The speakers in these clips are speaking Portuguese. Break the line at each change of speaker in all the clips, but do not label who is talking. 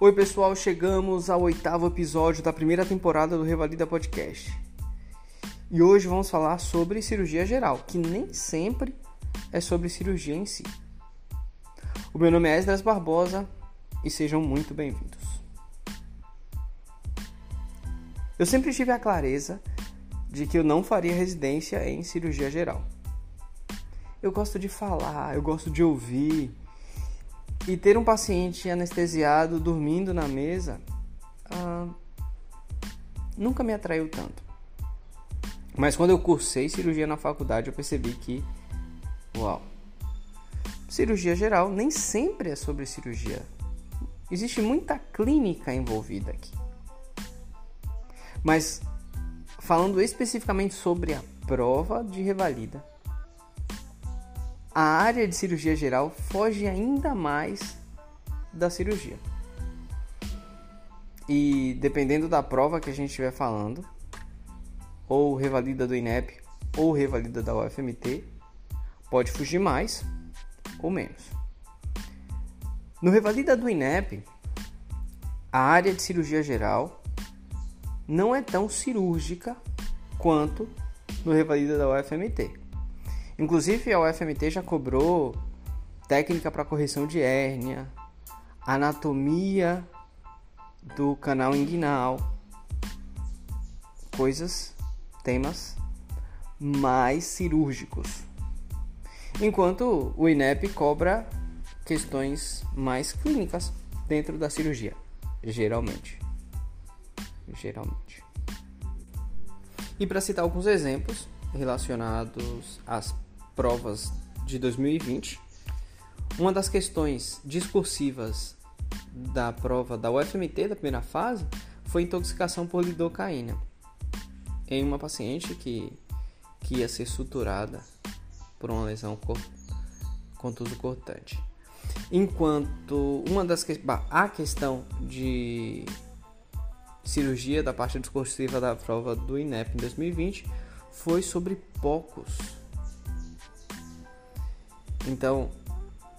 Oi, pessoal, chegamos ao oitavo episódio da primeira temporada do Revalida Podcast. E hoje vamos falar sobre cirurgia geral, que nem sempre é sobre cirurgia em si. O meu nome é Esdras Barbosa e sejam muito bem-vindos. Eu sempre tive a clareza de que eu não faria residência em cirurgia geral. Eu gosto de falar, eu gosto de ouvir, e ter um paciente anestesiado dormindo na mesa ah, nunca me atraiu tanto. Mas quando eu cursei cirurgia na faculdade, eu percebi que, uau, cirurgia geral nem sempre é sobre cirurgia. Existe muita clínica envolvida aqui. Mas falando especificamente sobre a prova de revalida, a área de cirurgia geral foge ainda mais da cirurgia. E dependendo da prova que a gente estiver falando, ou revalida do INEP ou revalida da UFMT, pode fugir mais ou menos. No revalida do INEP, a área de cirurgia geral não é tão cirúrgica quanto no revalida da UFMT. Inclusive a UFMT já cobrou técnica para correção de hérnia, anatomia do canal inguinal, coisas, temas mais cirúrgicos. Enquanto o INEP cobra questões mais clínicas dentro da cirurgia, geralmente. Geralmente. E para citar alguns exemplos relacionados às provas de 2020. Uma das questões discursivas da prova da UFMT da primeira fase foi intoxicação por lidocaína em uma paciente que, que ia ser suturada por uma lesão contuso cortante. Enquanto uma das que, a questão de cirurgia da parte discursiva da prova do INEP em 2020 foi sobre poucos então,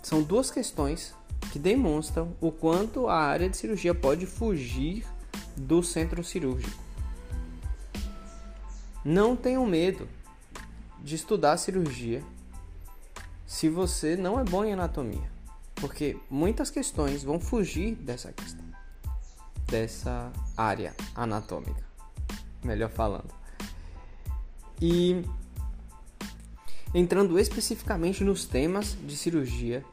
são duas questões que demonstram o quanto a área de cirurgia pode fugir do centro cirúrgico. Não tenham medo de estudar cirurgia se você não é bom em anatomia, porque muitas questões vão fugir dessa questão, dessa área anatômica, melhor falando. E Entrando especificamente nos temas de cirurgia,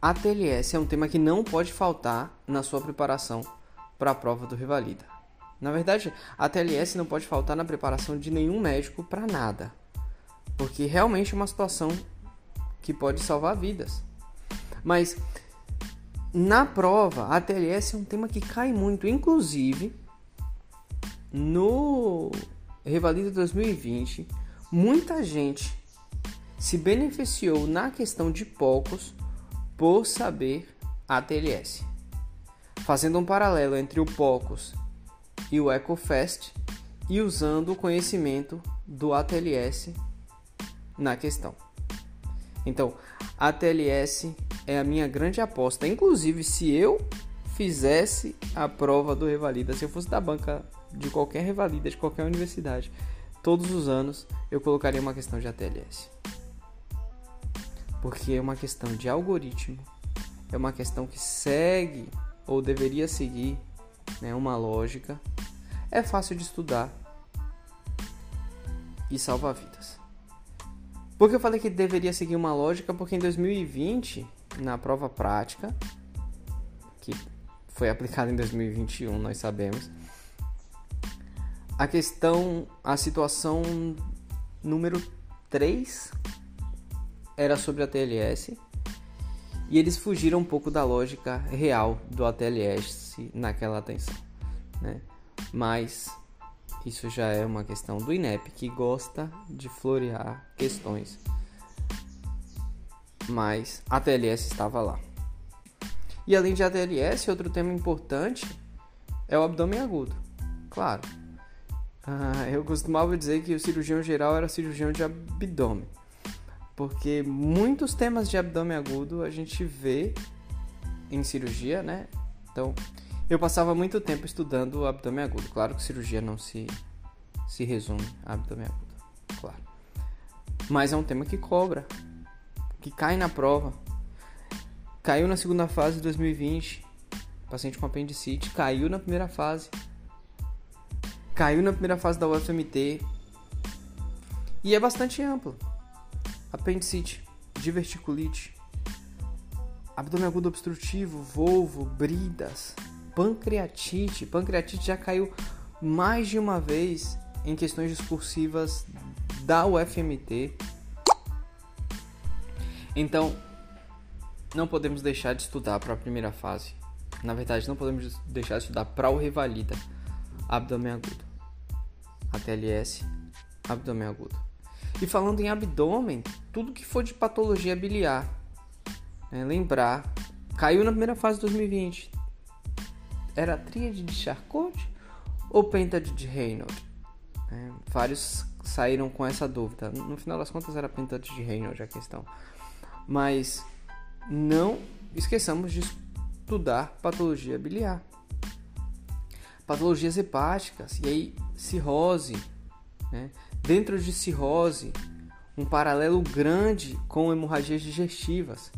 a TLS é um tema que não pode faltar na sua preparação para a prova do Revalida. Na verdade, a TLS não pode faltar na preparação de nenhum médico para nada, porque realmente é uma situação que pode salvar vidas. Mas na prova, a TLS é um tema que cai muito, inclusive no Revalida 2020, muita gente se beneficiou na questão de poucos por saber ATLS. Fazendo um paralelo entre o POCUS e o EcoFest e usando o conhecimento do ATLS na questão. Então, a ATLS é a minha grande aposta. Inclusive, se eu fizesse a prova do Revalida, se eu fosse da banca de qualquer revalida de qualquer universidade, todos os anos eu colocaria uma questão de ATLS. Porque é uma questão de algoritmo, é uma questão que segue ou deveria seguir né, uma lógica, é fácil de estudar e salva vidas. Por que eu falei que deveria seguir uma lógica? Porque em 2020, na prova prática, que foi aplicada em 2021, nós sabemos, a questão, a situação número 3 era sobre a TLS e eles fugiram um pouco da lógica real do ATLS naquela atenção, né? Mas isso já é uma questão do INEP que gosta de florear questões. Mas a TLS estava lá. E além de ATLS, outro tema importante é o abdômen agudo. Claro, ah, eu costumava dizer que o cirurgião geral era cirurgião de abdômen, porque muitos temas de abdômen agudo a gente vê em cirurgia, né? Então, eu passava muito tempo estudando o abdômen agudo. Claro que cirurgia não se, se resume a abdômen agudo, claro. Mas é um tema que cobra, que cai na prova. Caiu na segunda fase de 2020, paciente com apendicite, caiu na primeira fase. Caiu na primeira fase da UFMT. E é bastante amplo. Apendicite, diverticulite, abdômen agudo obstrutivo, volvo, bridas, pancreatite. Pancreatite já caiu mais de uma vez em questões discursivas da UFMT. Então, não podemos deixar de estudar para a primeira fase. Na verdade, não podemos deixar de estudar para o Revalida, abdômen agudo. ATLS, abdômen agudo. E falando em abdômen, tudo que for de patologia biliar, é, lembrar, caiu na primeira fase de 2020. Era a tríade de Charcot ou pentade de Reynolds? É, vários saíram com essa dúvida. No final das contas era pentade de Reynolds a questão. Mas não esqueçamos de estudar patologia biliar. Patologias hepáticas, e aí cirrose. Né? Dentro de cirrose, um paralelo grande com hemorragias digestivas.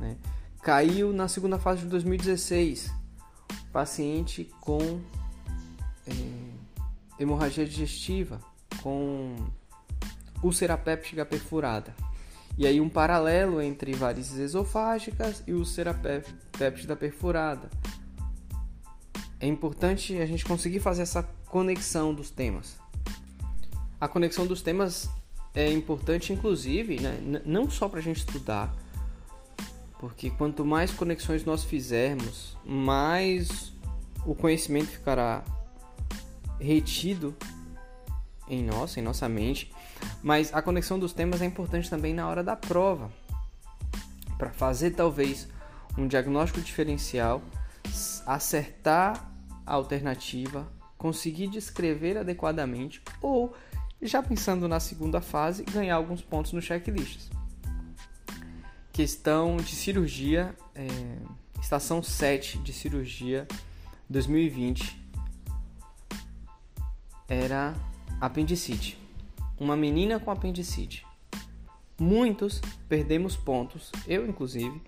Né? Caiu na segunda fase de 2016, paciente com é, hemorragia digestiva, com úlcera péptica perfurada. E aí um paralelo entre varizes esofágicas e úlcera péptica perfurada. É importante a gente conseguir fazer essa conexão dos temas. A conexão dos temas é importante, inclusive, né? não só para a gente estudar, porque quanto mais conexões nós fizermos, mais o conhecimento ficará retido em nós, em nossa mente. Mas a conexão dos temas é importante também na hora da prova, para fazer talvez um diagnóstico diferencial, acertar alternativa, conseguir descrever adequadamente ou, já pensando na segunda fase, ganhar alguns pontos no checklist questão de cirurgia, é, estação 7 de cirurgia 2020 era apendicite. Uma menina com apendicite. Muitos perdemos pontos, eu inclusive,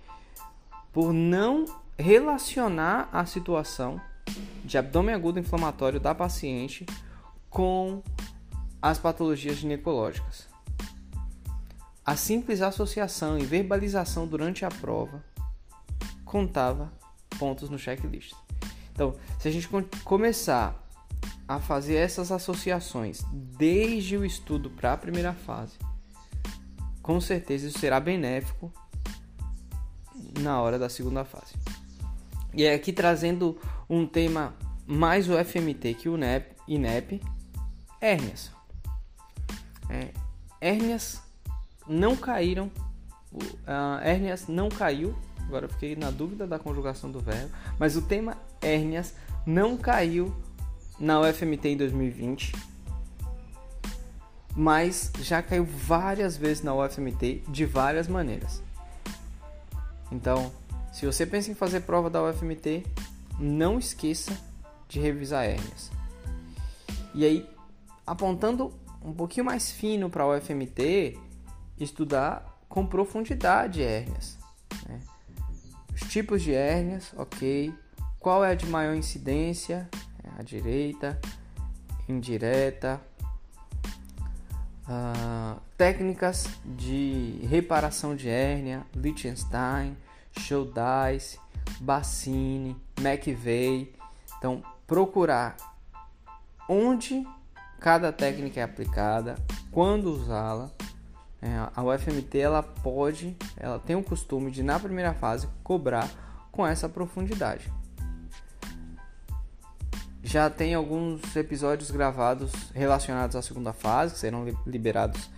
por não relacionar a situação de abdômen agudo inflamatório da paciente com as patologias ginecológicas. A simples associação e verbalização durante a prova contava pontos no checklist. Então, se a gente começar a fazer essas associações desde o estudo para a primeira fase, com certeza isso será benéfico na hora da segunda fase. E é aqui trazendo um tema mais o FMT que o INEP, INEP hérnias. É, hérnias não caíram, uh, hérnias não caiu, agora fiquei na dúvida da conjugação do verbo, mas o tema hérnias não caiu na UFMT em 2020, mas já caiu várias vezes na UFMT de várias maneiras. Então, se você pensa em fazer prova da UFMT, não esqueça de revisar hérnias. E aí, apontando um pouquinho mais fino para a UFMT, estudar com profundidade hérnias. Né? Os tipos de hérnias, ok. Qual é a de maior incidência? É a direita, indireta. Uh, técnicas de reparação de hérnia, Liechtenstein, Schuldeis, Bassini, McVeigh. Então, procurar onde cada técnica é aplicada, quando usá-la é, a UFMT ela pode, ela tem o costume de na primeira fase cobrar com essa profundidade. Já tem alguns episódios gravados relacionados à segunda fase, que serão liberados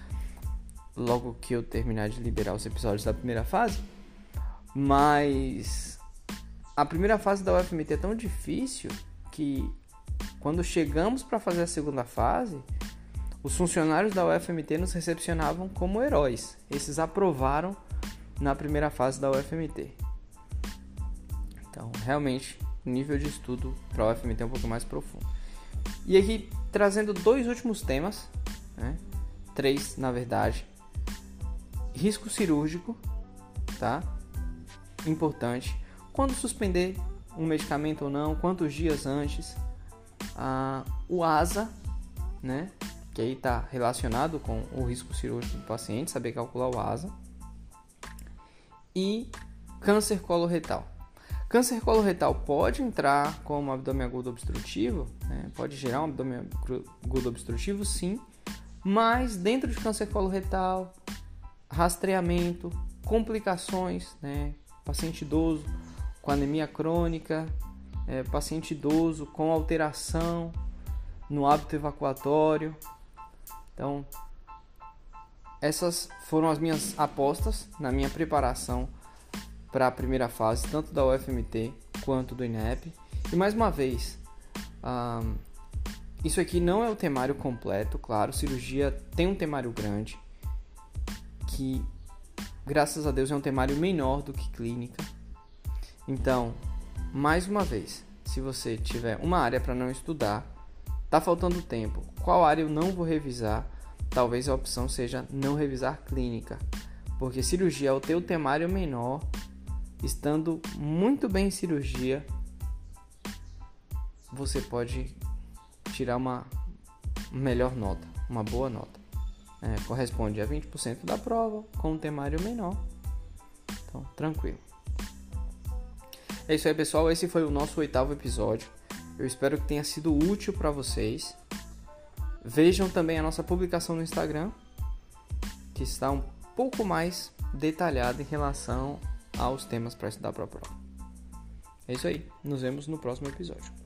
logo que eu terminar de liberar os episódios da primeira fase. Mas a primeira fase da UFMT é tão difícil que quando chegamos para fazer a segunda fase, os funcionários da UFMT nos recepcionavam como heróis. Esses aprovaram na primeira fase da UFMT. Então, realmente, o nível de estudo para o UFMT é um pouco mais profundo. E aqui, trazendo dois últimos temas, né? três na verdade. Risco cirúrgico, tá? Importante. Quando suspender um medicamento ou não, quantos dias antes. Ah, o ASA, né? Que aí está relacionado com o risco cirúrgico do paciente, saber calcular o ASA. E câncer coloretal. Câncer coloretal pode entrar como abdômen agudo obstrutivo, né? pode gerar um abdômen agudo obstrutivo, sim, mas dentro de câncer coloretal, rastreamento, complicações, né? Paciente idoso com anemia crônica, é, paciente idoso com alteração no hábito evacuatório. Então, essas foram as minhas apostas na minha preparação para a primeira fase, tanto da UFMT quanto do INEP. E mais uma vez, isso aqui não é o temário completo, claro, cirurgia tem um temário grande, que graças a Deus é um temário menor do que clínica. Então, mais uma vez, se você tiver uma área para não estudar, tá faltando tempo, qual área eu não vou revisar? Talvez a opção seja não revisar clínica, porque cirurgia é o teu temário menor estando muito bem em cirurgia, você pode tirar uma melhor nota, uma boa nota. É, corresponde a 20% da prova com um temário menor. Então, tranquilo. É isso aí, pessoal. Esse foi o nosso oitavo episódio. Eu espero que tenha sido útil para vocês. Vejam também a nossa publicação no Instagram, que está um pouco mais detalhada em relação aos temas para estudar para a prova. É isso aí. Nos vemos no próximo episódio.